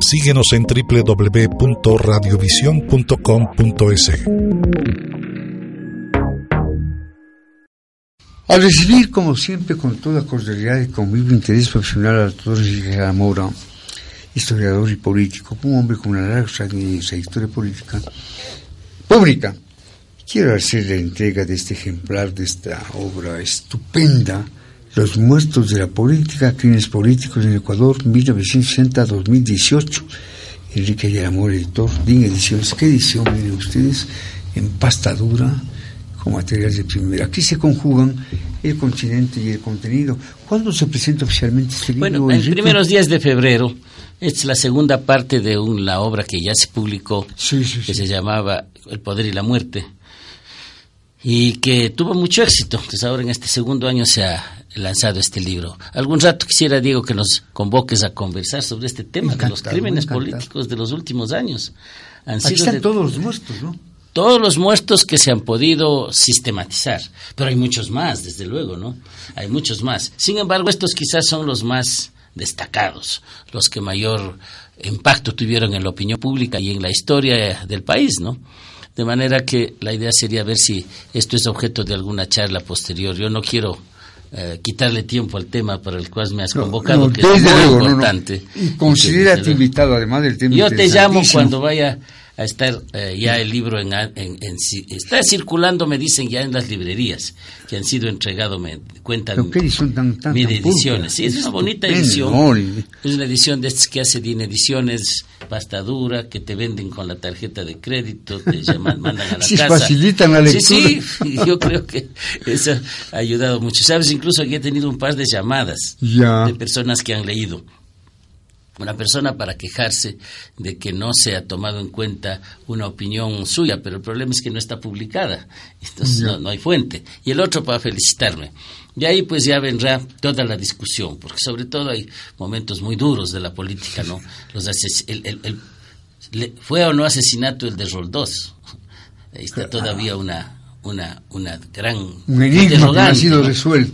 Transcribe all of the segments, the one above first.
Síguenos en www.radiovision.com.es. Al recibir, como siempre, con toda cordialidad y con vivo interés profesional al doctor Enrique Mora, historiador y político, un hombre con una larga trayectoria política, pública, quiero hacer la entrega de este ejemplar, de esta obra estupenda, Los muertos de la política, crímenes políticos en Ecuador, 1960-2018. Enrique Yaramor, editor, DIN Ediciones. ¿Qué edición, miren ustedes? En pasta dura, con materiales de primera. Aquí se conjugan el continente y el contenido. ¿Cuándo se presenta oficialmente este libro? Bueno, en primeros días de febrero. Es la segunda parte de un, la obra que ya se publicó, que se llamaba El poder y la muerte, y que tuvo mucho éxito. Entonces ahora en este segundo año se ha lanzado este libro. Algún rato quisiera, Diego, que nos convoques a conversar sobre este tema de los crímenes políticos de los últimos años. Han Aquí están todos los muertos, ¿no? Todos los muertos que se han podido sistematizar, pero hay muchos más, desde luego, ¿no? Hay muchos más. Sin embargo, estos quizás son los más destacados, los que mayor impacto tuvieron en la opinión pública y en la historia del país, ¿no? De manera que la idea sería ver si esto es objeto de alguna charla posterior. Yo no quiero eh, quitarle tiempo al tema para el cual me has convocado, que es muy importante. Y considérate invitado, además del tema. Yo te llamo cuando vaya a estar eh, ya el libro en, en, está circulando me dicen ya en las librerías que han sido entregados me cuentan qué edición tan, tan, ediciones. Sí es una bonita edición. es una edición de estas que hace Din Ediciones pastadura que te venden con la tarjeta de crédito te llaman mandan a la sí, casa. facilitan la lectura sí sí yo creo que eso ha ayudado mucho. Sabes incluso aquí he tenido un par de llamadas de personas que han leído una persona para quejarse de que no se ha tomado en cuenta una opinión suya, pero el problema es que no está publicada, entonces no, hay fuente. Y el otro para felicitarme. Y ahí pues ya vendrá toda la discusión, porque sobre todo hay momentos muy duros de la política, ¿no? Los el, ¿Fue o no asesinato el de Roldós? Ahí está todavía una, una, una gran interrogante,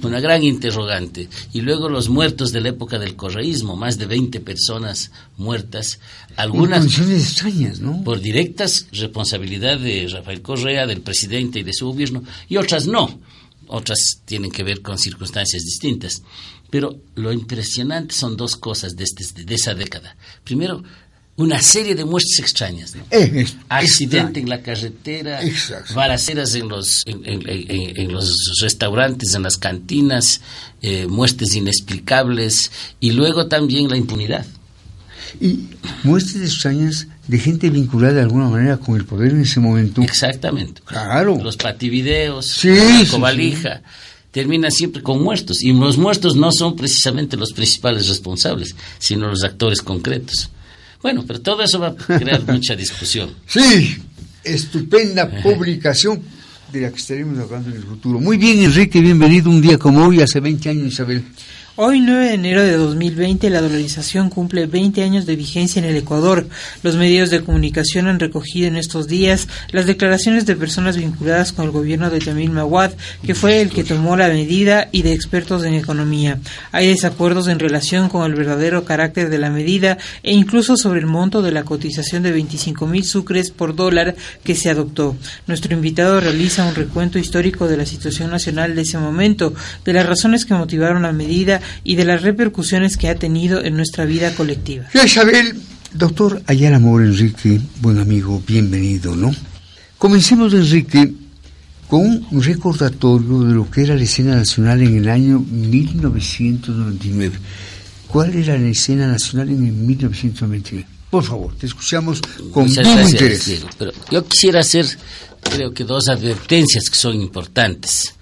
Una gran interrogante. Y luego los muertos de la época del correísmo, más de 20 personas muertas, algunas extrañas, ¿no? por directas responsabilidad de Rafael Correa, del presidente y de su gobierno, y otras no. Otras tienen que ver con circunstancias distintas. Pero lo impresionante son dos cosas de, este, de esa década. Primero, una serie de muertes extrañas. Eh, Accidente en la carretera, balaceras en los, en, los restaurantes, en las cantinas, eh, muertes inexplicables y luego también la impunidad. Y muertes extrañas de gente vinculada de alguna manera con el poder en ese momento. Exactamente. Claro. Los pativideos, sí, la cobalija. terminan siempre con muertos. Y los muertos no son precisamente los principales responsables, sino los actores concretos. Bueno, pero todo eso va a crear mucha discusión. Sí, estupenda publicación de la que estaremos hablando en el futuro. Muy bien, Enrique, bienvenido un día como hoy, hace 20 años, Isabel. Hoy, 9 de enero de 2020, la dolarización cumple 20 años de vigencia en el Ecuador. Los medios de comunicación han recogido en estos días las declaraciones de personas vinculadas con el gobierno de Yamil Mawad, que fue el que tomó la medida, y de expertos en economía. Hay desacuerdos en relación con el verdadero carácter de la medida e incluso sobre el monto de la cotización de 25 mil sucres por dólar que se adoptó. Nuestro invitado realiza un recuento histórico de la situación nacional de ese momento, de las razones que motivaron la medida y de las repercusiones que ha tenido en nuestra vida colectiva. Isabel, doctor Ayala Amor Enrique, buen amigo, bienvenido, ¿no? Comencemos, Enrique, con un recordatorio de lo que era la escena nacional en el año 1999. ¿Cuál era la escena nacional en el 1999? Por favor, te escuchamos con mucho interés. pero yo quisiera hacer, creo que dos advertencias que son importantes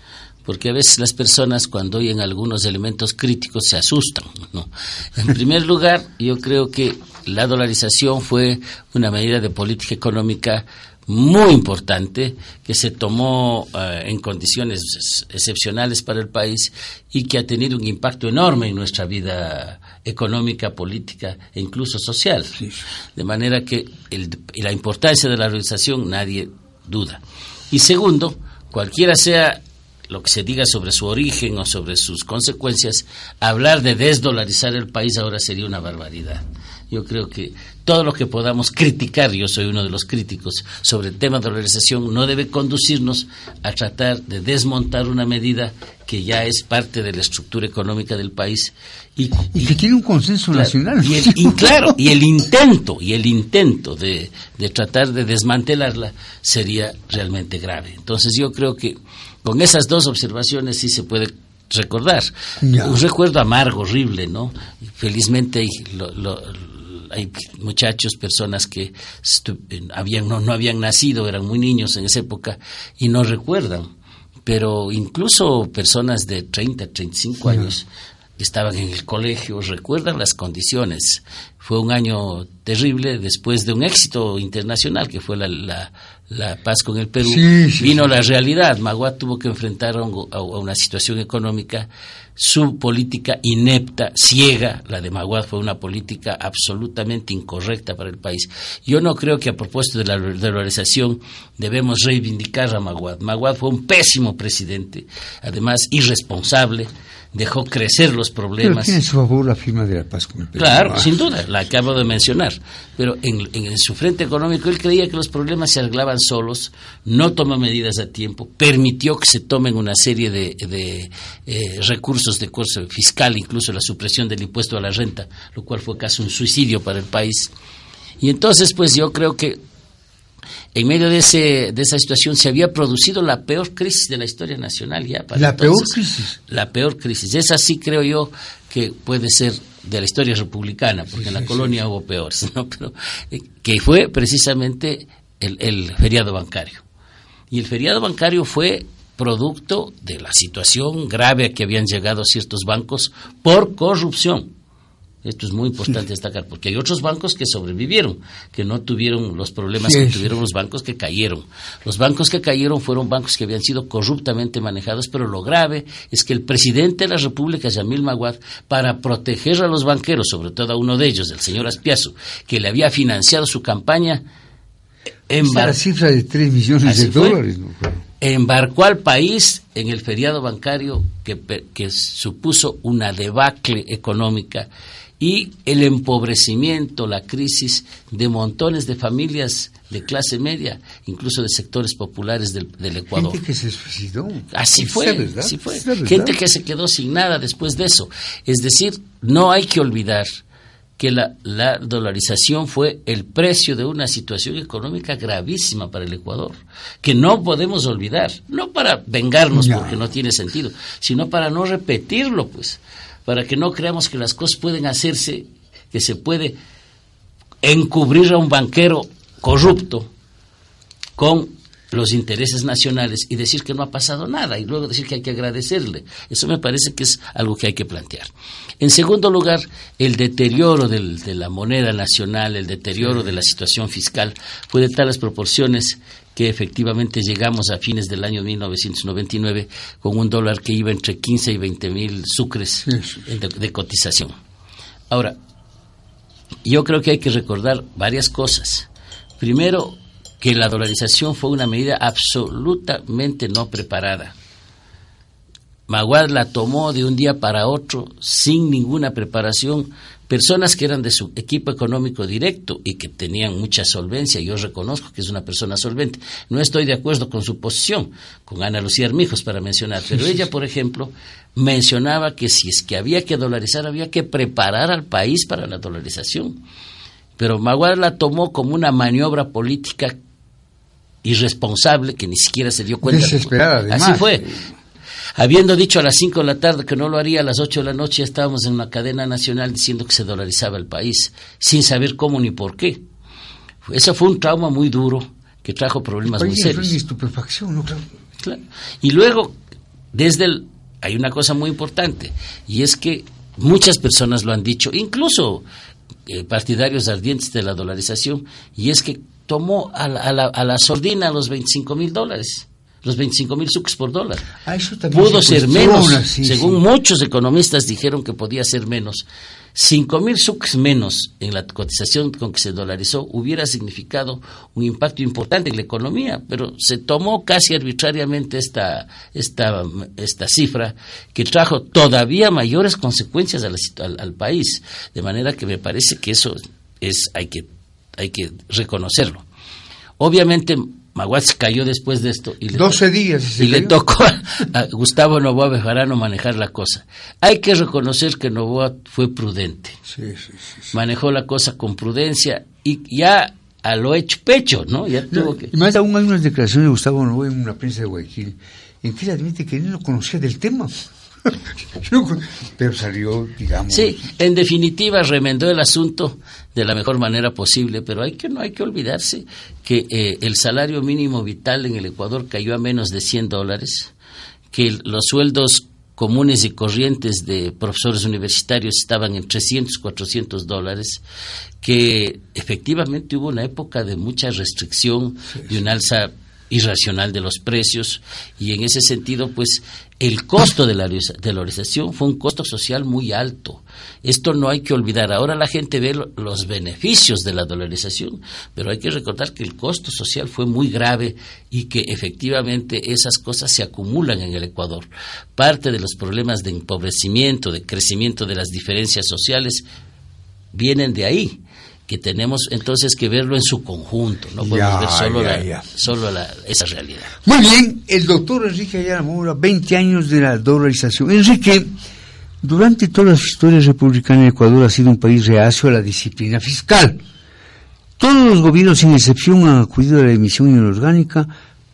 porque a veces las personas cuando oyen algunos elementos críticos se asustan. ¿no? En primer lugar, yo creo que la dolarización fue una medida de política económica muy importante que se tomó eh, en condiciones excepcionales para el país y que ha tenido un impacto enorme en nuestra vida económica, política e incluso social. De manera que la importancia de la organización nadie duda. Y segundo, cualquiera sea lo que se diga sobre su origen o sobre sus consecuencias, hablar de desdolarizar el país ahora sería una barbaridad. Yo creo que todo lo que podamos criticar, yo soy uno de los críticos, sobre el tema de dolarización, no debe conducirnos a tratar de desmontar una medida que ya es parte de la estructura económica del país. Y, que tiene un consenso nacional. Y, el, claro, y el intento, y el intento de, de tratar de desmantelarla sería realmente grave. Entonces yo creo que con esas dos observaciones sí se puede recordar. Un recuerdo amargo, horrible, ¿no? Felizmente lo, hay muchachos, personas que habían, no, no habían nacido, eran muy niños en esa época y no recuerdan. Pero incluso personas de 30, 35 años que estaban en el colegio recuerdan las condiciones. Fue un año terrible después de un éxito internacional que fue la, la paz con el Perú, vino la realidad. Maguad tuvo que enfrentar a, una situación económica, su política inepta, ciega, la de Maguad fue una política absolutamente incorrecta para el país. Yo no creo que a propósito de la dolarización debemos reivindicar a Maguad. Maguad fue un pésimo presidente, además irresponsable, dejó crecer los problemas. Pero tiene su favor la firma de la paz con el Perú. Claro, sin duda, la acabo de mencionar. Pero en, en, su frente económico él creía que los problemas se arreglaban solos, no tomó medidas a tiempo, permitió que se tomen una serie de, de eh, recursos de curso fiscal, incluso la supresión del impuesto a la renta, lo cual fue casi un suicidio para el país. Y entonces, pues yo creo que en medio de, ese, de esa situación se había producido la peor crisis de la historia nacional ya. ¿La peor crisis? La peor crisis. Esa sí creo yo que puede ser de la historia republicana, porque en la colonia hubo peores, ¿no? Pero, eh, que fue precisamente el, el feriado bancario. Y el feriado bancario fue producto de la situación grave a que habían llegado ciertos bancos por corrupción. Esto es muy importante destacar, porque hay otros bancos que sobrevivieron, que no tuvieron los problemas que tuvieron los bancos que cayeron. Los bancos que cayeron fueron bancos que habían sido corruptamente manejados, pero lo grave es que el presidente de la República, Yamil Maguad, para proteger a los banqueros, sobre todo a uno de ellos, el señor Aspiazo, que le había financiado su campaña, embarcó, la cifra de 3 millones de dólares. Embarcó al país en el feriado bancario que, que supuso una debacle económica y el empobrecimiento, la crisis de montones de familias de clase media, incluso de sectores populares del, Ecuador. Gente que se suicidó. Así fue, así fue. Gente que se quedó sin nada después de eso. Es decir, no hay que olvidar que la, la, dolarización fue el precio de una situación económica gravísima para el Ecuador, que no podemos olvidar, no para vengarnos porque no tiene sentido, sino para no repetirlo, pues para que no creamos que las cosas pueden hacerse, que se puede encubrir a un banquero corrupto con los intereses nacionales y decir que no ha pasado nada y luego decir que hay que agradecerle. Eso me parece que es algo que hay que plantear. En segundo lugar, el deterioro de la moneda nacional, el deterioro de la situación fiscal fue de tales proporciones que efectivamente llegamos a fines del año 1999 con un dólar que iba entre 15 y 20 mil sucres de, cotización. Ahora, yo creo que hay que recordar varias cosas. Primero, que la dolarización fue una medida absolutamente no preparada. Maguad la tomó de un día para otro sin ninguna preparación personas que eran de su equipo económico directo y que tenían mucha solvencia, yo reconozco que es una persona solvente. No estoy de acuerdo con su posición, con Ana Lucía Armijos para mencionar, pero ella, por ejemplo, mencionaba que si es que había que dolarizar, había que preparar al país para la dolarización. Pero Maguad la tomó como una maniobra política irresponsable que ni siquiera se dio cuenta. Desesperada, Así fue. Habiendo dicho a las 5 de la tarde que no lo haría, a las 8 de la noche estábamos en una cadena nacional diciendo que se dolarizaba el país, sin saber cómo ni por qué. Eso fue un trauma muy duro que trajo problemas muy serios. estupefacción, ¿no? Claro. Y luego, desde el, hay una cosa muy importante, y es que muchas personas lo han dicho, incluso eh, partidarios ardientes de la dolarización, y es que tomó a la, a la, a la sordina los 25 mil dólares los 25 mil sucres por dólar. Ah, Pudo ser menos, según muchos economistas dijeron que podía ser menos. 5 mil sucres menos en la cotización con que se dolarizó hubiera significado un impacto importante en la economía, pero se tomó casi arbitrariamente esta, esta, esta cifra que trajo todavía mayores consecuencias al, al, país, de manera que me parece que eso es, hay que, hay que reconocerlo. Obviamente Maguatz cayó después de esto. Y le 12 días. Y, le tocó a, Gustavo Novoa Bejarano manejar la cosa. Hay que reconocer que Novoa fue prudente. Sí, sí, sí, Manejó la cosa con prudencia y ya a lo hecho pecho, ¿no? Ya tuvo que... Y más aún hay unas declaraciones de Gustavo Novoa en una prensa de Guayaquil en que él admite que él no conocía del tema. Pero salió, digamos. Sí, en definitiva remendó el asunto de la mejor manera posible, pero hay que no hay que olvidarse que eh, el salario mínimo vital en el Ecuador cayó a menos de 100 dólares, que los sueldos comunes y corrientes de profesores universitarios estaban en 300, 400 dólares, que efectivamente hubo una época de mucha restricción y un alza irracional de los precios y en ese sentido pues el costo de la dolarización fue un costo social muy alto. Esto no hay que olvidar. Ahora la gente ve los beneficios de la dolarización, pero hay que recordar que el costo social fue muy grave y que efectivamente esas cosas se acumulan en el Ecuador. Parte de los problemas de empobrecimiento, de crecimiento de las diferencias sociales, vienen de ahí que tenemos entonces que verlo en su conjunto, no podemos ver solo, la, solo esa realidad. Muy bien, el doctor Enrique Ayala Moura, 20 años de la dolarización. Enrique, durante todas las historias republicanas, Ecuador ha sido un país reacio a la disciplina fiscal. Todos los gobiernos, sin excepción, han acudido a la emisión inorgánica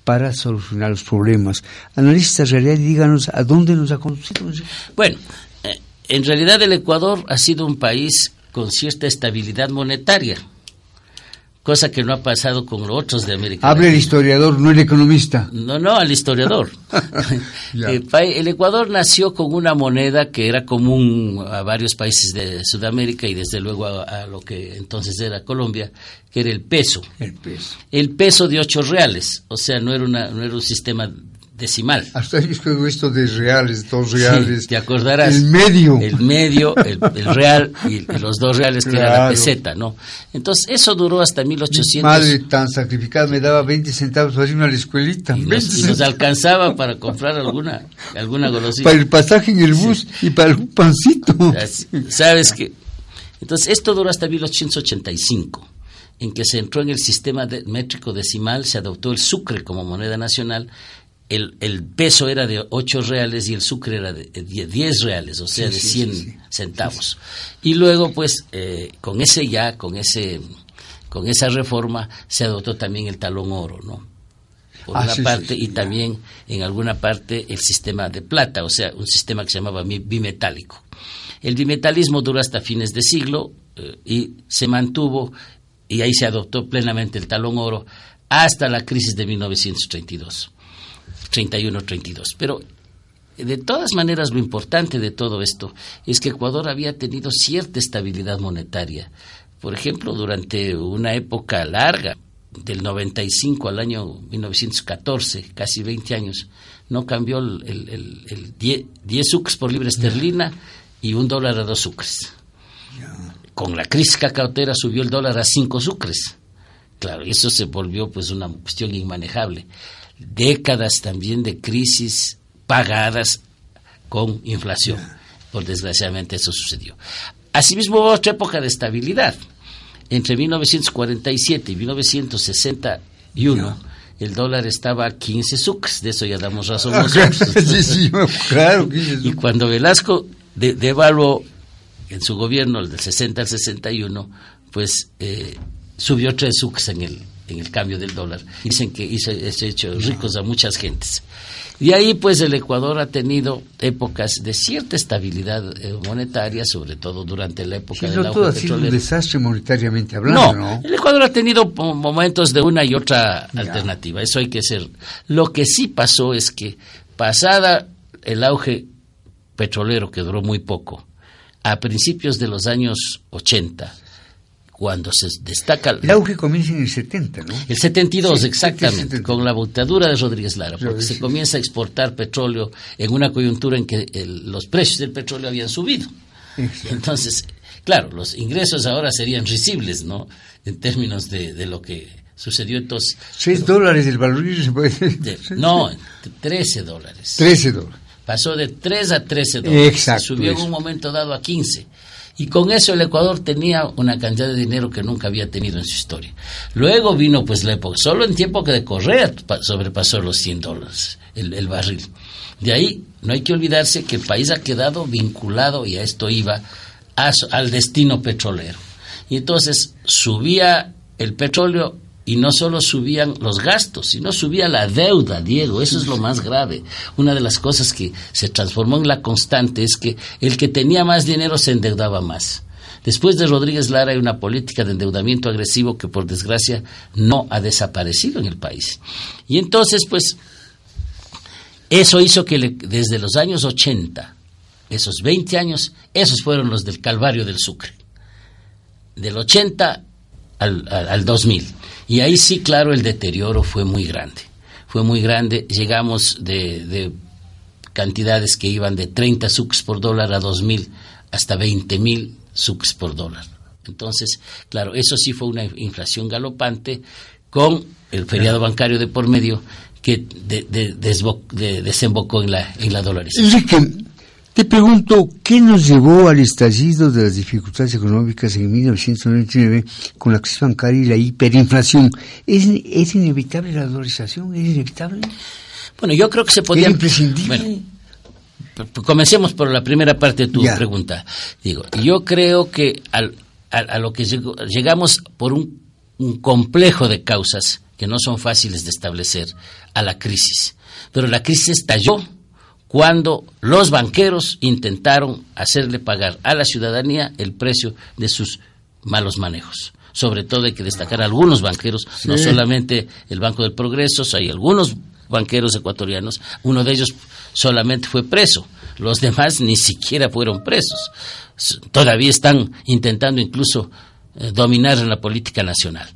para solucionar los problemas. Analistas realidad, díganos a dónde nos ha conducido. Bueno, eh, en realidad el Ecuador ha sido un país con cierta estabilidad monetaria, cosa que no ha pasado con los otros de América. Hable el historiador, no el economista. No, no, al historiador. el Ecuador nació con una moneda que era común a varios países de Sudamérica y desde luego a, lo que entonces era Colombia, que era el peso. El peso. El peso de ocho reales, o sea, no era, una, no era un sistema decimal. Hasta ahí escribo esto de reales, dos reales. te acordarás. El medio. El medio, el, real y, los dos reales que era la peseta, ¿no? Entonces, eso duró hasta 1800. Mi madre tan sacrificada me daba 20 centavos para irme a la escuelita. Y nos, alcanzaba para comprar alguna, alguna golosina. Para el pasaje en el bus y para algún pancito. ¿Sabes qué? Entonces, esto duró hasta 1885 en que se entró en el sistema métrico decimal, se adoptó el sucre como moneda nacional el, el, peso era de 8 reales y el sucre era de 10 reales, o sea, de 100 centavos. Y luego, pues, eh, con ese ya, con ese con esa reforma se adoptó también el talón oro, ¿no? Por ah, una parte, y también en alguna parte el sistema de plata, o sea, un sistema que se llamaba bimetálico. El bimetalismo duró hasta fines de siglo eh, y se mantuvo, y ahí se adoptó plenamente el talón oro hasta la crisis de 1932. 31-32. Pero de todas maneras, lo importante de todo esto es que Ecuador había tenido cierta estabilidad monetaria. Por ejemplo, durante una época larga, del 95 al año 1914, casi 20 años, no cambió el, el, 10, sucres por libra esterlina y un dólar a dos sucres. Con la crisis cacautera subió el dólar a cinco sucres. Claro, y eso se volvió pues una cuestión inmanejable décadas también de crisis pagadas con inflación. Por desgraciadamente eso sucedió. Asimismo hubo otra época de estabilidad. Entre 1947 y 1961 el dólar estaba a 15 sucres, de eso ya damos razón nosotros. y cuando Velasco devaluó en su gobierno, el del 60 al 61, pues eh, subió tres sucres en el, en el cambio del dólar. Dicen que hizo, ha hecho ricos a muchas gentes. Y ahí pues el Ecuador ha tenido épocas de cierta estabilidad eh, monetaria, sobre todo durante la época de la todo ha sido un desastre monetariamente hablando, no, El Ecuador ha tenido momentos de una y otra alternativa, eso hay que ser. Lo que sí pasó es que pasada el auge petrolero que duró muy poco, a principios de los años 80, cuando se destaca... El auge comienza en el 70, ¿no? El 72, exactamente, con la botadura de Rodríguez Lara, porque se comienza a exportar petróleo en una coyuntura en que los precios del petróleo habían subido. Entonces, claro, los ingresos ahora serían risibles, ¿no? En términos de, lo que sucedió entonces. ¿Seis dólares el valor? no, 13 dólares. 13 dólares. Pasó de 3 a 13 dólares. Exacto. Subió en un momento dado a 15. Y con eso el Ecuador tenía una cantidad de dinero que nunca había tenido en su historia. Luego vino pues la época, solo en tiempo que de Correa sobrepasó los 100 dólares el, barril. De ahí no hay que olvidarse que el país ha quedado vinculado, y a esto iba, al destino petrolero. Y entonces subía el petróleo y no solo subían los gastos, sino subía la deuda, Diego, eso es lo más grave. Una de las cosas que se transformó en la constante es que el que tenía más dinero se endeudaba más. Después de Rodríguez Lara hay una política de endeudamiento agresivo que por desgracia no ha desaparecido en el país. Y entonces, pues, eso hizo que desde los años 80, esos 20 años, esos fueron los del Calvario del Sucre. Del 80 al, al 2000. Y ahí sí, claro, el deterioro fue muy grande. Fue muy grande. Llegamos de, cantidades que iban de 30 sucs por dólar a 2.000 hasta 20.000 sucs por dólar. Entonces, claro, eso sí fue una inflación galopante con el feriado bancario de por medio que desembocó en la, en la dolarización. Te pregunto, ¿qué nos llevó al estallido de las dificultades económicas en 1999 con la crisis bancaria y la hiperinflación? ¿Es, inevitable la dolarización? ¿Es inevitable? Bueno, yo creo que se podía... ¿Es imprescindible? comencemos por la primera parte de tu pregunta. Digo, yo creo que a, lo que llegamos por un, un complejo de causas que no son fáciles de establecer a la crisis. Pero la crisis estalló cuando los banqueros intentaron hacerle pagar a la ciudadanía el precio de sus malos manejos. Sobre todo hay que destacar algunos banqueros, no solamente el Banco del Progreso, hay algunos banqueros ecuatorianos, uno de ellos solamente fue preso, los demás ni siquiera fueron presos. Todavía están intentando incluso eh, dominar en la política nacional.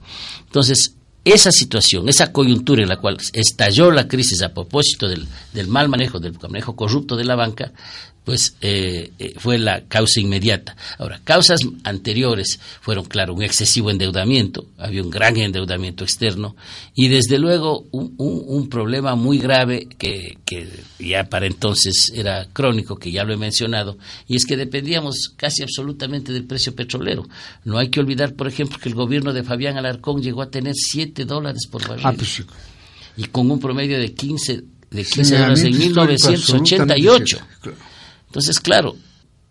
Entonces, esa situación, esa coyuntura en la cual estalló la crisis a propósito del, del mal manejo, del manejo corrupto de la banca, pues eh, eh, fue la causa inmediata. Ahora, causas anteriores fueron, claro, un excesivo endeudamiento, había un gran endeudamiento externo y desde luego un, un, problema muy grave que, que, ya para entonces era crónico, que ya lo he mencionado, y es que dependíamos casi absolutamente del precio petrolero. No hay que olvidar, por ejemplo, que el gobierno de Fabián Alarcón llegó a tener 7 dólares por barril. Ah, pues y con un promedio de 15, de 15 dólares en 1988. Entonces, claro,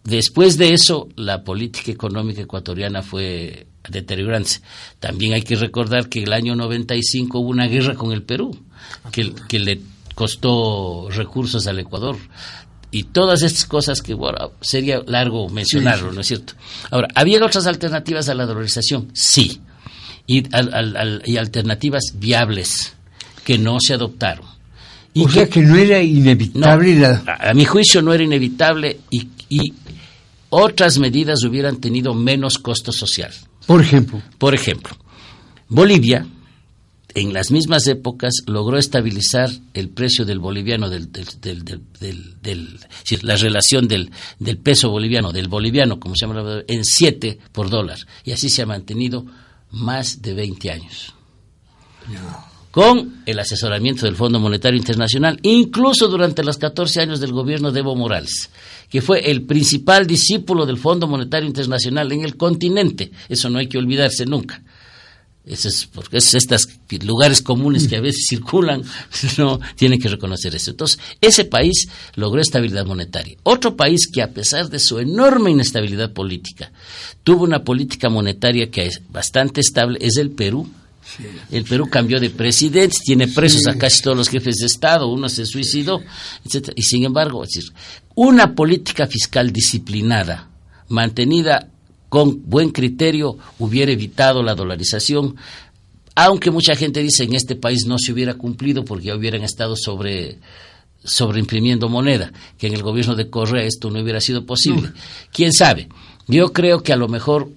después de eso, la política económica ecuatoriana fue deteriorándose. También hay que recordar que el año 95 hubo una guerra con el Perú, que, que le costó recursos al Ecuador. Y todas estas cosas que bueno, sería largo mencionarlo, ¿no es cierto? Ahora, ¿había otras alternativas a la dolarización? Sí. Y, y alternativas viables que no se adoptaron o sea que no era inevitable. a, mi juicio no era inevitable y, y, otras medidas hubieran tenido menos costo social. Por ejemplo. Por ejemplo, Bolivia en las mismas épocas logró estabilizar el precio del boliviano, del, del, del, la relación del, del peso boliviano, del boliviano, como se llama, en 7 por dólar. Y así se ha mantenido más de 20 años. No con el asesoramiento del Fondo Monetario Internacional, incluso durante los 14 años del gobierno de Evo Morales, que fue el principal discípulo del Fondo Monetario Internacional en el continente. Eso no hay que olvidarse nunca. es porque es estos lugares comunes que a veces circulan, no tienen que reconocer eso. Entonces, ese país logró estabilidad monetaria. Otro país que a pesar de su enorme inestabilidad política, tuvo una política monetaria que es bastante estable, es el Perú el Perú cambió de presidente, tiene presos a casi todos los jefes de Estado, uno se suicidó, etc. Y sin embargo, es decir, una política fiscal disciplinada, mantenida con buen criterio, hubiera evitado la dolarización, aunque mucha gente dice en este país no se hubiera cumplido porque ya hubieran estado sobre sobreimprimiendo moneda, que en el gobierno de Correa esto no hubiera sido posible. ¿Quién sabe? Yo creo que a lo mejor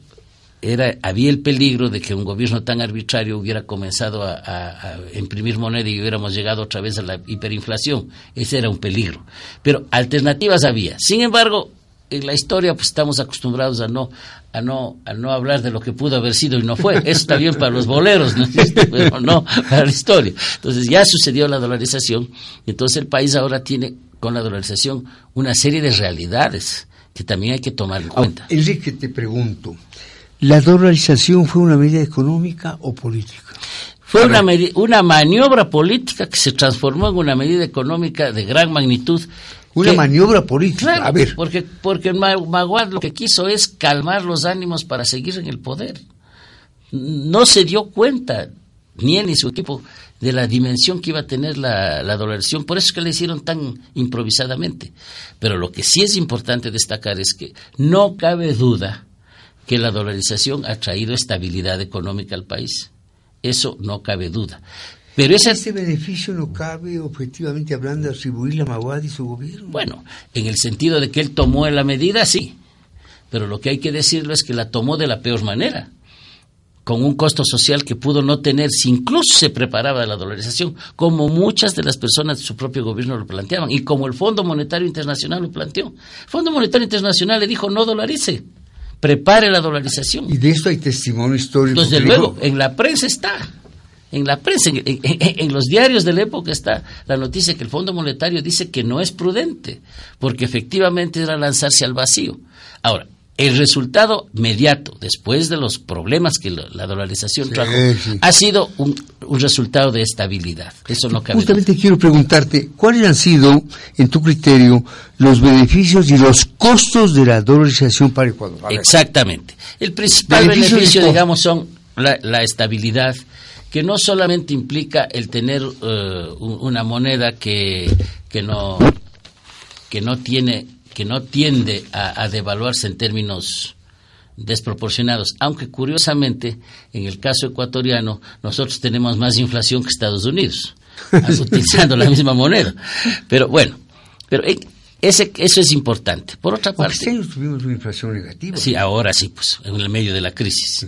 era, había el peligro de que un gobierno tan arbitrario hubiera comenzado a, imprimir moneda y hubiéramos llegado otra vez a la hiperinflación. Ese era un peligro. Pero alternativas había. Sin embargo, en la historia pues estamos acostumbrados a no a no a no hablar de lo que pudo haber sido y no fue. Eso está bien para los boleros, ¿no? pero no para la historia. Entonces ya sucedió la dolarización entonces el país ahora tiene con la dolarización una serie de realidades que también hay que tomar en cuenta. Enrique, te pregunto, ¿La dolarización fue una medida económica o política? Fue una, una maniobra política que se transformó en una medida económica de gran magnitud. Una maniobra política. a ver. Porque, porque Maguad lo que quiso es calmar los ánimos para seguir en el poder. No se dio cuenta, ni él ni su equipo, de la dimensión que iba a tener la, la dolarización. Por eso es que le hicieron tan improvisadamente. Pero lo que sí es importante destacar es que no cabe duda que la dolarización ha traído estabilidad económica al país. Eso no cabe duda. Pero ese, beneficio no cabe, objetivamente hablando, atribuirle a Maguad y su gobierno. Bueno, en el sentido de que él tomó la medida, sí. Pero lo que hay que decirlo es que la tomó de la peor manera, con un costo social que pudo no tener si incluso se preparaba la dolarización, como muchas de las personas de su propio gobierno lo planteaban, y como el Fondo Monetario Internacional lo planteó. El Fondo Monetario Internacional le dijo no dolarice prepare la dolarización. Y de esto hay testimonio histórico. Desde luego, en la prensa está. En la prensa, en, los diarios de la época está la noticia que el Fondo Monetario dice que no es prudente, porque efectivamente era lanzarse al vacío. Ahora, el resultado mediato, después de los problemas que la, dolarización trajo, ha sido un, resultado de estabilidad. Eso no cabe Justamente quiero preguntarte, ¿cuáles han sido, en tu criterio, los beneficios y los costos de la dolarización para Ecuador? Exactamente. El principal beneficio, digamos, son la, estabilidad, que no solamente implica el tener eh, una moneda que, que, no, que no tiene que no tiende a, devaluarse en términos desproporcionados, aunque curiosamente en el caso ecuatoriano nosotros tenemos más inflación que Estados Unidos, utilizando la misma moneda. Pero bueno, pero eh, ese, eso es importante. Por otra parte... Este tuvimos una inflación negativa. Sí, ahora sí, pues, en el medio de la crisis.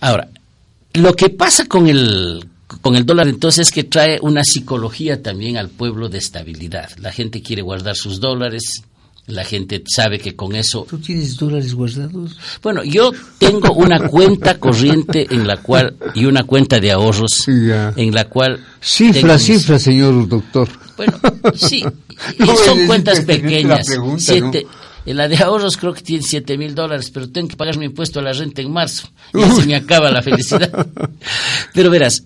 Ahora, lo que pasa con el, con el dólar entonces es que trae una psicología también al pueblo de estabilidad. La gente quiere guardar sus dólares, la gente sabe que con eso... ¿Tú tienes dólares guardados? Bueno, yo tengo una cuenta corriente en la cual y una cuenta de ahorros en la cual... Cifra, cifra, señor doctor. Bueno, sí, y son cuentas pequeñas. siete, en la de ahorros creo que tiene siete mil dólares, pero tengo que pagar mi impuesto a la renta en marzo. Y así me acaba la felicidad. Pero verás,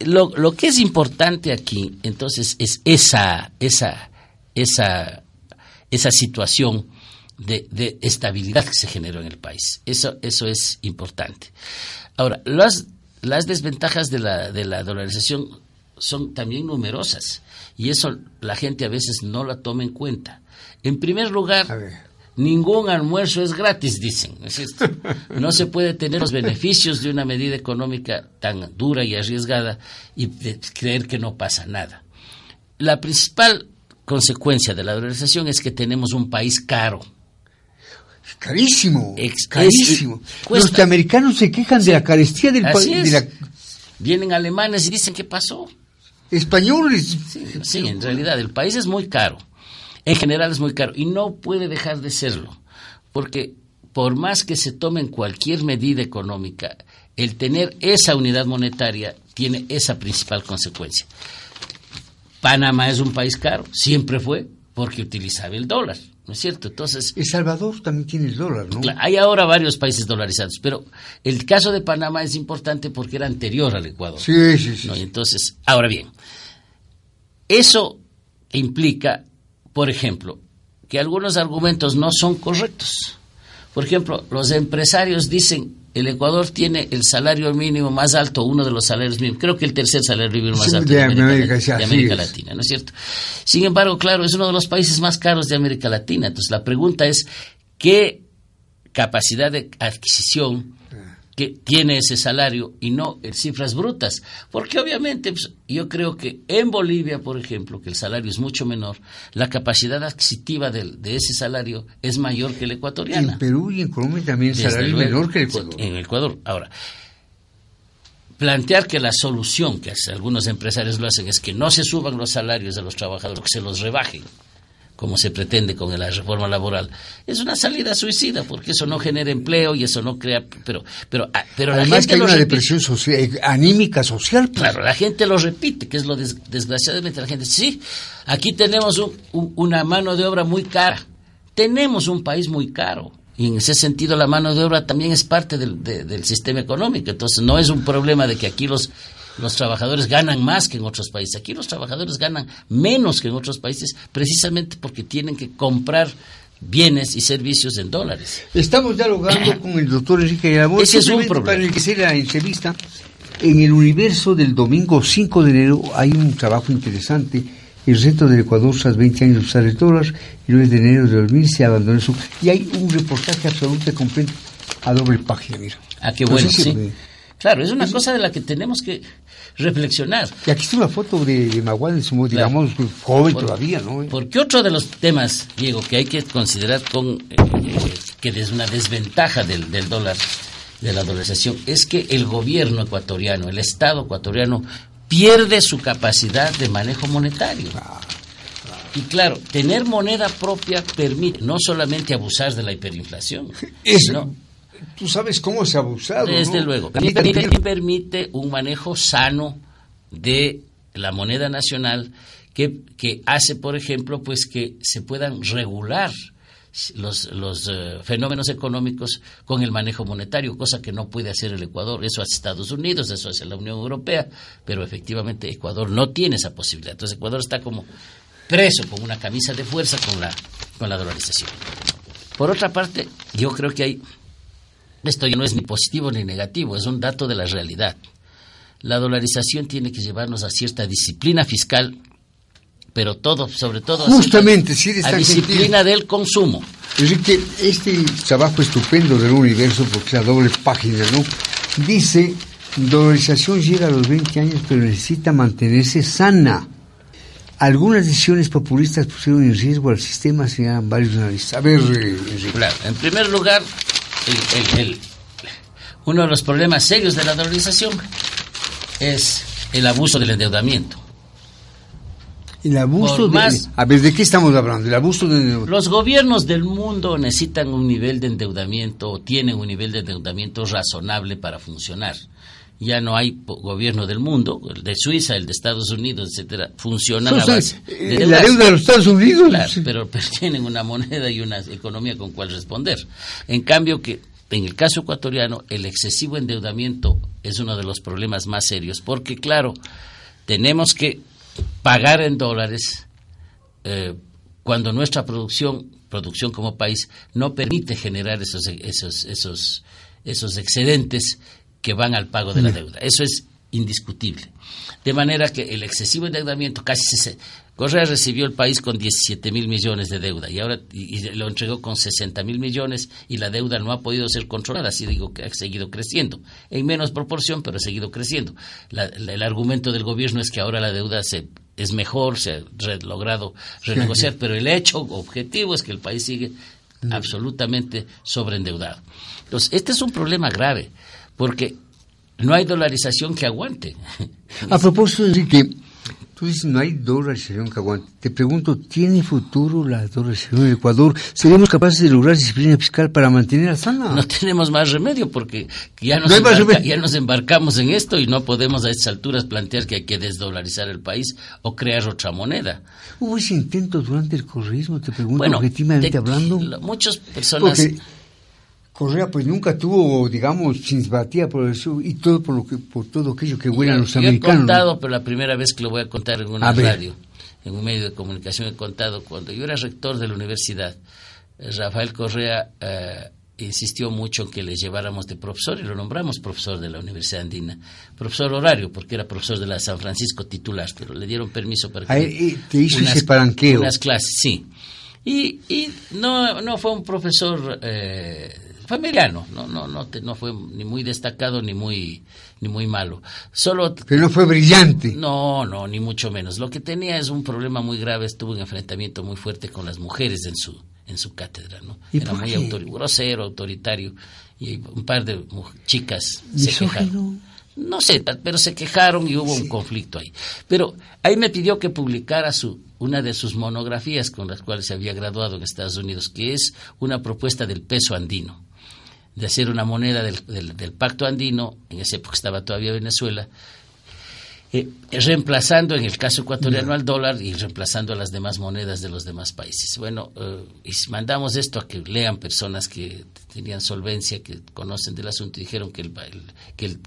lo, lo que es importante aquí, entonces, es esa, esa, esa esa situación de, estabilidad que se generó en el país. Eso, eso es importante. Ahora, las, las desventajas de la, de la dolarización son también numerosas y eso la gente a veces no la toma en cuenta. En primer lugar, ningún almuerzo es gratis, dicen. No se puede tener los beneficios de una medida económica tan dura y arriesgada y creer que no pasa nada. La principal consecuencia de la dolarización es que tenemos un país caro. Carísimo, carísimo. Los norteamericanos se quejan de la carestía del país. Vienen alemanes y dicen, ¿qué pasó? Españoles. Sí, en realidad el país es muy caro. En general es muy caro y no puede dejar de serlo. Porque por más que se tomen cualquier medida económica, el tener esa unidad monetaria tiene esa principal consecuencia. Panamá es un país caro, siempre fue, porque utilizaba el dólar, ¿no es cierto? Entonces... El Salvador también tiene el dólar, ¿no? Hay ahora varios países dolarizados, pero el caso de Panamá es importante porque era anterior al Ecuador. Sí, sí, sí. entonces, ahora bien, eso implica, por ejemplo, que algunos argumentos no son correctos. Por ejemplo, los empresarios dicen el Ecuador tiene el salario mínimo más alto, uno de los salarios mínimos, creo que el tercer salario mínimo más alto de, América, Latina, ¿no es cierto? Sin embargo, claro, es uno de los países más caros de América Latina. Entonces, la pregunta es, ¿qué capacidad de adquisición que tiene ese salario y no en cifras brutas. Porque obviamente pues, yo creo que en Bolivia, por ejemplo, que el salario es mucho menor, la capacidad adquisitiva de, ese salario es mayor que el ecuatoriano. En Perú y en Colombia también el salario es menor que el Ecuador. En Ecuador. Ahora, plantear que la solución, que algunos empresarios lo hacen, es que no se suban los salarios de los trabajadores, que se los rebajen como se pretende con la reforma laboral, es una salida suicida, porque eso no genera empleo y eso no crea, pero, pero, ah, pero Además la gente que hay una depresión social, eh, anímica social. Pues. Claro, la gente lo repite, que es lo desgraciadamente la gente, sí, aquí tenemos una mano de obra muy cara, tenemos un país muy caro, y en ese sentido la mano de obra también es parte del, del sistema económico, entonces no es un problema de que aquí los los trabajadores ganan más que en otros países. Aquí los trabajadores ganan menos que en otros países precisamente porque tienen que comprar bienes y servicios en dólares. Estamos dialogando con el doctor Enrique Gamón. Ese es un problema. Para que la entrevista, en el universo del domingo 5 de enero hay un trabajo interesante. El centro del Ecuador, tras 20 años de usar el dólar, el 9 de enero de 2000 se abandonó su... Y hay un reportaje absolutamente completo a doble página, mira. Ah, qué bueno, sí. Claro, es una cosa de la que tenemos que reflexionar. Y aquí está una foto de, de Maguán, digamos, joven todavía, ¿no? Porque otro de los temas, Diego, que hay que considerar con eh, que es una desventaja del, del dólar, de la dolarización, es que el gobierno ecuatoriano, el Estado ecuatoriano, pierde su capacidad de manejo monetario. Y claro, tener moneda propia permite no solamente abusar de la hiperinflación, sino tú sabes cómo se ha abusado. Desde luego. Permite, permite un manejo sano de la moneda nacional que, que hace, por ejemplo, pues que se puedan regular los, los eh, fenómenos económicos con el manejo monetario, cosa que no puede hacer el Ecuador. Eso hace Estados Unidos, eso hace la Unión Europea, pero efectivamente Ecuador no tiene esa posibilidad. Entonces Ecuador está como preso con una camisa de fuerza con la, con la dolarización. Por otra parte, yo creo que hay esto ya no es ni positivo ni negativo, es un dato de la realidad. La dolarización tiene que llevarnos a cierta disciplina fiscal, pero todo, sobre todo, Justamente, a, disciplina del consumo. que este trabajo estupendo del universo, porque es la doble página, ¿no? Dice, dolarización llega a los 20 años, pero necesita mantenerse sana. Algunas decisiones populistas pusieron en riesgo al sistema, señalan varios analistas. A ver, eh, en primer lugar, el, uno de los problemas serios de la dolarización es el abuso del endeudamiento. El abuso de... a ver, ¿de qué estamos hablando? El abuso de... Los gobiernos del mundo necesitan un nivel de endeudamiento o tienen un nivel de endeudamiento razonable para funcionar. Ya no hay gobierno del mundo, el de Suiza, el de Estados Unidos, etcétera, funcionan a base de la deuda de los Estados Unidos. pero, pero tienen una moneda y una economía con cual responder. En cambio que en el caso ecuatoriano, el excesivo endeudamiento es uno de los problemas más serios, porque claro, tenemos que pagar en dólares eh, cuando nuestra producción, producción como país, no permite generar esos, esos, esos, esos excedentes que van al pago de la deuda. Eso es indiscutible. De manera que el excesivo endeudamiento casi se, Correa recibió el país con 17 mil millones de deuda y ahora y, lo entregó con 60 mil millones y la deuda no ha podido ser controlada, así digo que ha seguido creciendo, en menos proporción, pero ha seguido creciendo. el argumento del gobierno es que ahora la deuda se, es mejor, se ha logrado renegociar, pero el hecho objetivo es que el país sigue absolutamente sobreendeudado. Entonces, este es un problema grave, porque no hay dolarización que aguante. A propósito, Enrique, Tú dices, no hay dolarización que aguante. Te pregunto, ¿tiene futuro la dolarización en Ecuador? ¿Seremos capaces de lograr disciplina fiscal para mantener a sana? No tenemos más remedio porque ya nos, ya nos embarcamos en esto y no podemos a estas alturas plantear que hay que desdolarizar el país o crear otra moneda. ¿Hubo ese intento durante el correísmo? Te pregunto, objetivamente hablando. Muchas personas... Correa pues nunca tuvo, digamos, simpatía por eso y todo por lo que por todo aquello que huelen los americanos. He contado, pero la primera vez que lo voy a contar en una radio, en un medio de comunicación, he contado cuando yo era rector de la universidad, eh, Rafael Correa eh, insistió mucho en que le lleváramos de profesor y lo nombramos profesor de la Universidad Andina. Profesor horario, porque era profesor de la San Francisco titular, pero le dieron permiso para que... te hizo unas, ese palanqueo. Unas clases, sí. Y, y no, no fue un profesor... Eh, Fue mediano, no, no, no, no fue ni muy destacado ni muy, ni muy malo. Solo. Pero no fue brillante. No, no, ni mucho menos. Lo que tenía es un problema muy grave, estuvo en enfrentamiento muy fuerte con las mujeres en su, en su cátedra, ¿no? Era muy grosero, autoritario, y un par de chicas se quejaron. No sé, pero se quejaron y hubo un conflicto ahí. Pero ahí me pidió que publicara su, una de sus monografías con las cuales se había graduado en Estados Unidos, que es una propuesta del peso andino, de hacer una moneda del, del, pacto andino, en esa época estaba todavía Venezuela, eh, reemplazando en el caso ecuatoriano al dólar y reemplazando a las demás monedas de los demás países. Bueno, eh, y mandamos esto a que lean personas que tenían solvencia, que conocen del asunto y dijeron que el, que el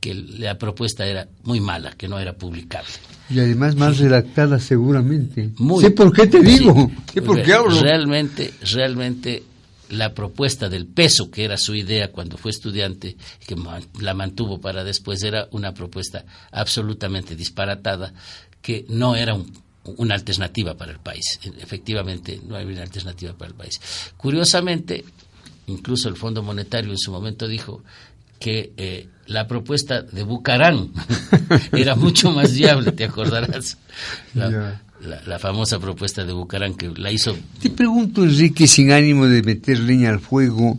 que la propuesta era muy mala, que no era publicable. Y además más redactada seguramente. Muy, sé por qué te digo, sé por qué hablo. Realmente, realmente la propuesta del peso, que era su idea cuando fue estudiante, que la mantuvo para después, era una propuesta absolutamente disparatada, que no era una alternativa para el país. Efectivamente, no había una alternativa para el país. Curiosamente, incluso el Fondo Monetario en su momento dijo que eh, la propuesta de Bucarán era mucho más viable, te acordarás. La, famosa propuesta de Bucarán que la hizo. Te pregunto, Enrique, sin ánimo de meter leña al fuego,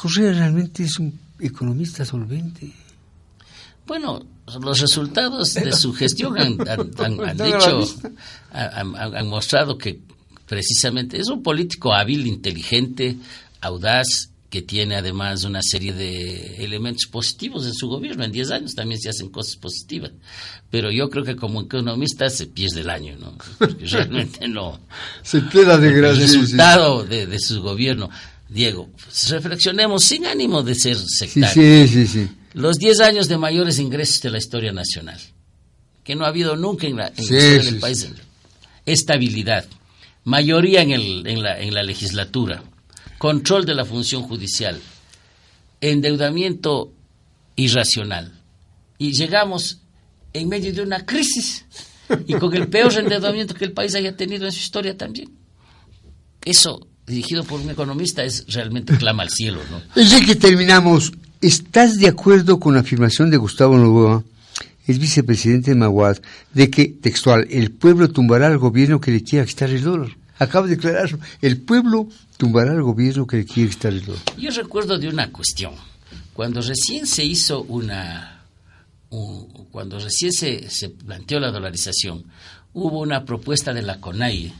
¿Correa realmente es un economista solvente? Bueno, los resultados de su gestión han, dicho, han mostrado que precisamente es un político hábil, inteligente, audaz, que tiene además una serie de elementos positivos en su gobierno. En 10 años también se hacen cosas positivas. Pero yo creo que como economista se pierde el año, ¿no? Porque realmente no. se queda de. El resultado de, su gobierno. Diego, reflexionemos sin ánimo de ser sectario. Sí, sí, sí. Los 10 años de mayores ingresos de la historia nacional, que no ha habido nunca en la, historia del país. Estabilidad, mayoría en, el, en, la, en la legislatura control de la función judicial, endeudamiento irracional. Y llegamos en medio de una crisis y con el peor endeudamiento que el país haya tenido en su historia también. Eso, dirigido por un economista, es realmente clama al cielo. ¿no? Desde que terminamos, ¿estás de acuerdo con la afirmación de Gustavo Novoa, el vicepresidente de Maguad, de que, textual, el pueblo tumbará al gobierno que le quiera quitar el dólar? Acaba de declarar, el pueblo tumbará al gobierno que quiere estar el Yo recuerdo de una cuestión. Cuando recién se hizo una. cuando recién se, se, planteó la dolarización, hubo una propuesta de la CONAI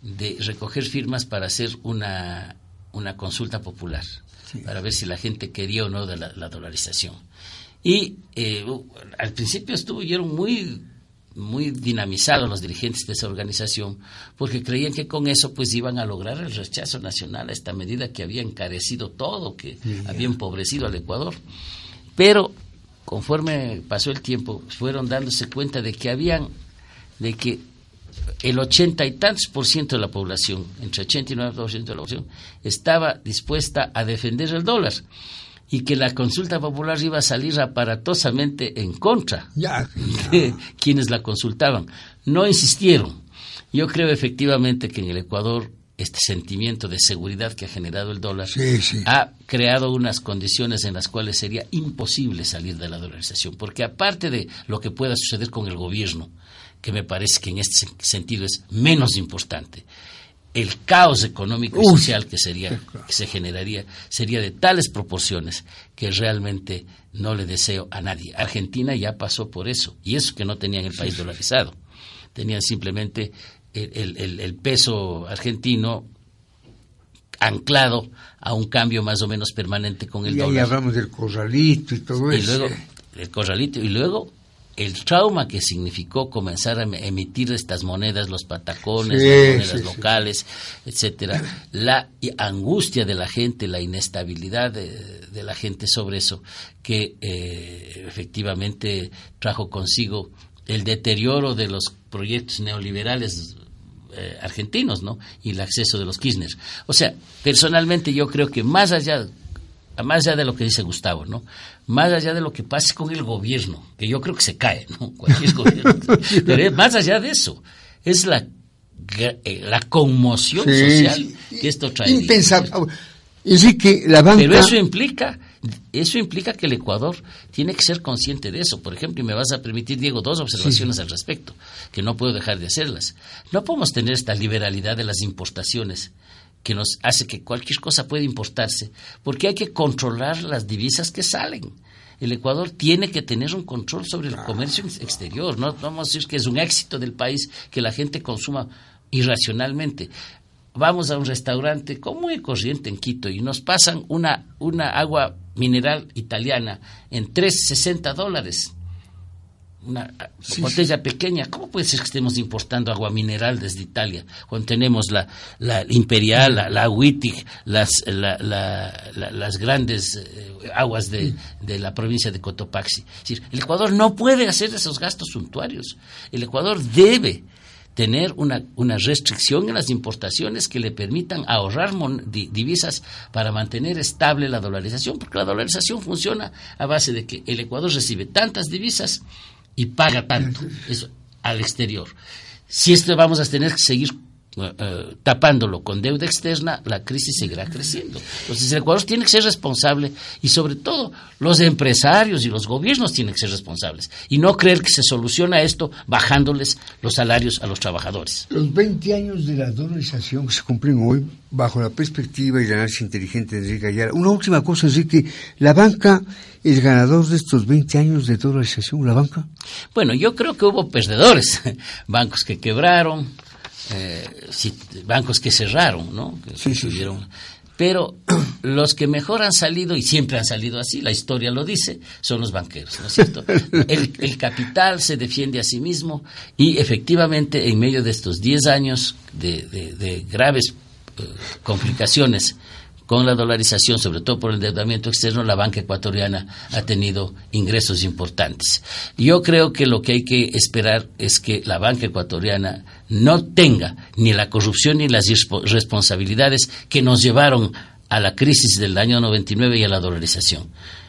de recoger firmas para hacer una, una consulta popular, para ver si la gente quería o no de la, dolarización. Y eh, al principio estuvieron muy muy dinamizados los dirigentes de esa organización porque creían que con eso pues iban a lograr el rechazo nacional a esta medida que había encarecido todo, que había empobrecido al Ecuador. Pero conforme pasó el tiempo fueron dándose cuenta de que habían de que el ochenta y tantos por ciento de la población, entre 89 y 90 por ciento de la población, estaba dispuesta a defender el dólar y que la consulta popular iba a salir aparatosamente en contra de quienes la consultaban. No insistieron. Yo creo efectivamente que en el Ecuador este sentimiento de seguridad que ha generado el dólar ha creado unas condiciones en las cuales sería imposible salir de la dolarización, porque aparte de lo que pueda suceder con el gobierno, que me parece que en este sentido es menos importante, el caos económico y social que sería que se generaría sería de tales proporciones que realmente no le deseo a nadie. Argentina ya pasó por eso y eso que no tenían el país dolarizado, tenían simplemente el, peso argentino anclado a un cambio más o menos permanente con el dólar. Y hablamos del corralito y todo eso. Y luego el corralito y luego el trauma que significó comenzar a emitir estas monedas, los patacones, las monedas locales, etcétera, la angustia de la gente, la inestabilidad de, la gente sobre eso, que eh, efectivamente trajo consigo el deterioro de los proyectos neoliberales eh, argentinos, ¿no? Y el acceso de los Kirchner. O sea, personalmente yo creo que más allá más allá de lo que dice Gustavo, ¿no? Más allá de lo que pase con el gobierno, que yo creo que se cae, ¿no? Cualquier gobierno. Pero más allá de eso, es la, eh, la conmoción social que esto trae. Impensable. Es decir, que la banca... Pero eso implica, eso implica que el Ecuador tiene que ser consciente de eso. Por ejemplo, y me vas a permitir, Diego, dos observaciones al respecto, que no puedo dejar de hacerlas. No podemos tener esta liberalidad de las importaciones que nos hace que cualquier cosa pueda importarse, porque hay que controlar las divisas que salen. El Ecuador tiene que tener un control sobre el comercio exterior. No vamos a decir que es un éxito del país que la gente consuma irracionalmente vamos a un restaurante común y corriente en Quito y nos pasan una, una agua mineral italiana en 3,60 dólares. Una botella pequeña. ¿Cómo puede ser que estemos importando agua mineral desde Italia cuando tenemos la, la Imperial, la, la las, las grandes eh, aguas de, de, la provincia de Cotopaxi? el Ecuador no puede hacer esos gastos suntuarios. El Ecuador debe tener una, una restricción en las importaciones que le permitan ahorrar divisas para mantener estable la dolarización, porque la dolarización funciona a base de que el Ecuador recibe tantas divisas y paga tanto eso, al exterior. Si esto vamos a tener que seguir eh, eh, tapándolo con deuda externa, la crisis seguirá creciendo. Entonces el Ecuador tiene que ser responsable y sobre todo los empresarios y los gobiernos tienen que ser responsables y no creer que se soluciona esto bajándoles los salarios a los trabajadores. Los 20 años de la dolarización que se cumplen hoy bajo la perspectiva y el análisis inteligente de Enrique Ayala. Una última cosa es que la banca es ganador de estos 20 años de dolarización, la banca. Bueno, yo creo que hubo perdedores, bancos que quebraron, eh, bancos que cerraron, ¿no? sí, Pero los que mejor han salido, y siempre han salido así, la historia lo dice, son los banqueros, ¿no es cierto? El, capital se defiende a sí mismo y efectivamente en medio de estos 10 años de, graves eh, complicaciones con la dolarización, sobre todo por el endeudamiento externo, la banca ecuatoriana ha tenido ingresos importantes. Yo creo que lo que hay que esperar es que la banca ecuatoriana no tenga ni la corrupción ni las responsabilidades que nos llevaron a la crisis del año 99 y a la dolarización,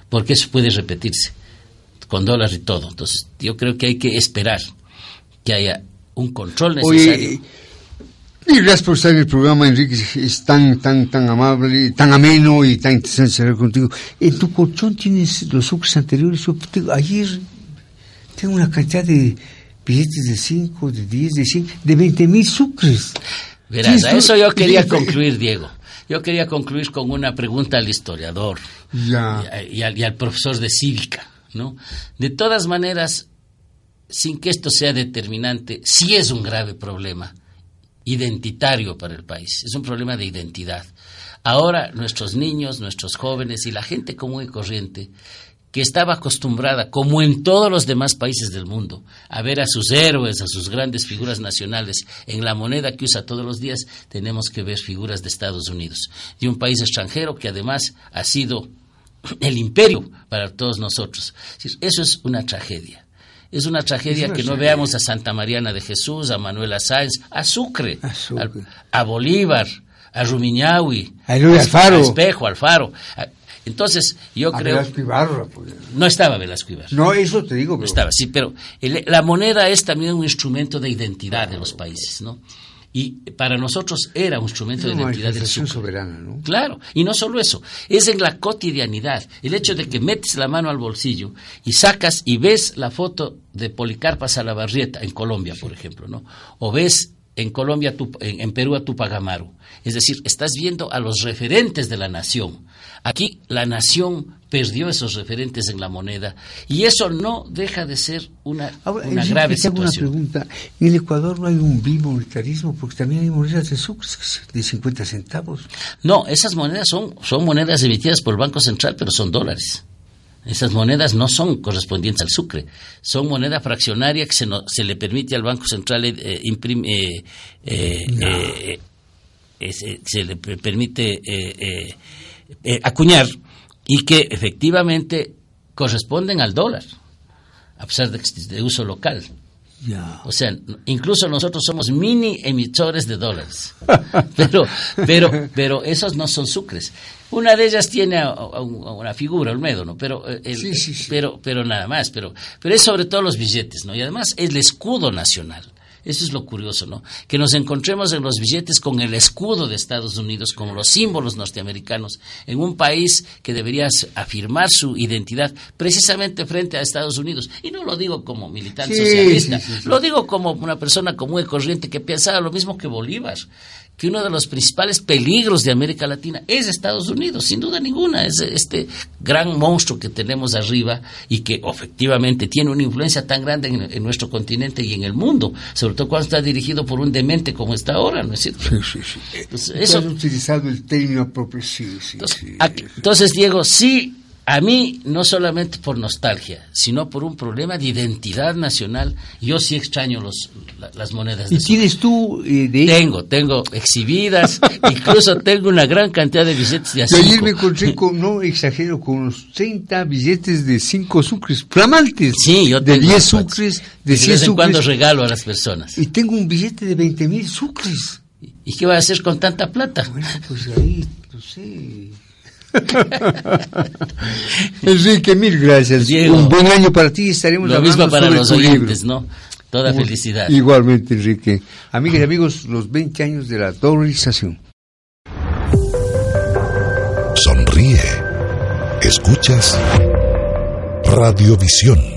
porque eso puede repetirse con dólares y todo. Entonces, yo creo que hay que esperar que haya un control necesario. Y gracias por estar en el programa, Enrique. Es tan, tan, tan amable, tan ameno y tan interesante hablar contigo. En tu colchón tienes los sucres anteriores. Yo ayer tengo una cantidad de billetes de 5, de 10, de 5, de 20 mil sucres. Verás, a eso yo quería concluir, Diego. Yo quería concluir con una pregunta al historiador ya. y, al, y al profesor de cívica. ¿no? De todas maneras, sin que esto sea determinante, sí es un grave problema identitario para el país, es un problema de identidad. Ahora nuestros niños, nuestros jóvenes y la gente común y corriente que estaba acostumbrada, como en todos los demás países del mundo, a ver a sus héroes, a sus grandes figuras nacionales en la moneda que usa todos los días, tenemos que ver figuras de Estados Unidos, de un país extranjero que además ha sido el imperio para todos nosotros. Eso es una tragedia. Es una tragedia que no veamos a Santa Mariana de Jesús, a Manuela Sáenz, a Sucre, A, Bolívar, a Rumiñahui, a, Alfaro. a Espejo, Alfaro. Entonces, yo creo... Pues. No estaba Velasco Ibarra. No, eso te digo. No estaba, sí, pero la moneda es también un instrumento de identidad de los países, ¿no? Y para nosotros era un instrumento de identidad del soberana, ¿no? Claro, y no solo eso, es en la cotidianidad. El hecho de que metes la mano al bolsillo y sacas y ves la foto de Policarpa Salabarrieta en Colombia, por ejemplo, ¿no? O ves en Colombia, en, Perú a Tupac Amaru. Es decir, estás viendo a los referentes de la nación. Aquí la nación perdió esos referentes en la moneda y eso no deja de ser una, una grave situación. Una pregunta. En el Ecuador no hay un bimonetarismo porque también hay monedas de sucres de 50 centavos. No, esas monedas son, son monedas emitidas por el Banco Central, pero son dólares. Esas monedas no son correspondientes al sucre, son moneda fraccionaria que se, se le permite al Banco Central eh, imprimir, eh, eh, se le permite acuñar y que efectivamente corresponden al dólar, a pesar de que es de uso local. O sea, incluso nosotros somos mini emisores de dólares. Pero, pero, pero esos no son sucres. Una de ellas tiene una figura, Olmedo, ¿no? Pero, eh, pero, pero nada más. Pero, pero es sobre todo los billetes, ¿no? Y además es el escudo nacional. Eso es lo curioso, ¿no? Que nos encontremos en los billetes con el escudo de Estados Unidos, como los símbolos norteamericanos, en un país que debería afirmar su identidad precisamente frente a Estados Unidos. Y no lo digo como militar socialista, lo digo como una persona común y corriente que piensa lo mismo que Bolívar que uno de los principales peligros de América Latina es Estados Unidos, sin duda ninguna, es este gran monstruo que tenemos arriba y que efectivamente tiene una influencia tan grande en, nuestro continente y en el mundo, sobre todo cuando está dirigido por un demente como está ahora, ¿no es cierto? Sí, sí, sí. Entonces, eso, utilizado el término propio, sí, sí, entonces, Diego, sí a mí, no solamente por nostalgia, sino por un problema de identidad nacional, yo sí extraño los, las monedas. ¿Y tienes tú eh, Tengo, tengo exhibidas, incluso tengo una gran cantidad de billetes de Yo ayer me encontré con, no exagero, con unos 30 billetes de 5 sucres, flamantes. Sí, yo tengo. De 10 sucres, de 100 sucres. cuando regalo a las personas. Y tengo un billete de 20 mil sucres. ¿Y qué voy a hacer con tanta plata? Bueno, pues ahí, no sé Enrique, mil gracias. Un buen año para ti. Estaremos Lo mismo para los oyentes, ¿no? Toda felicidad. Igualmente, Enrique. Amigas y amigos, los 20 años de la dolarización. Sonríe. Escuchas. Radiovisión.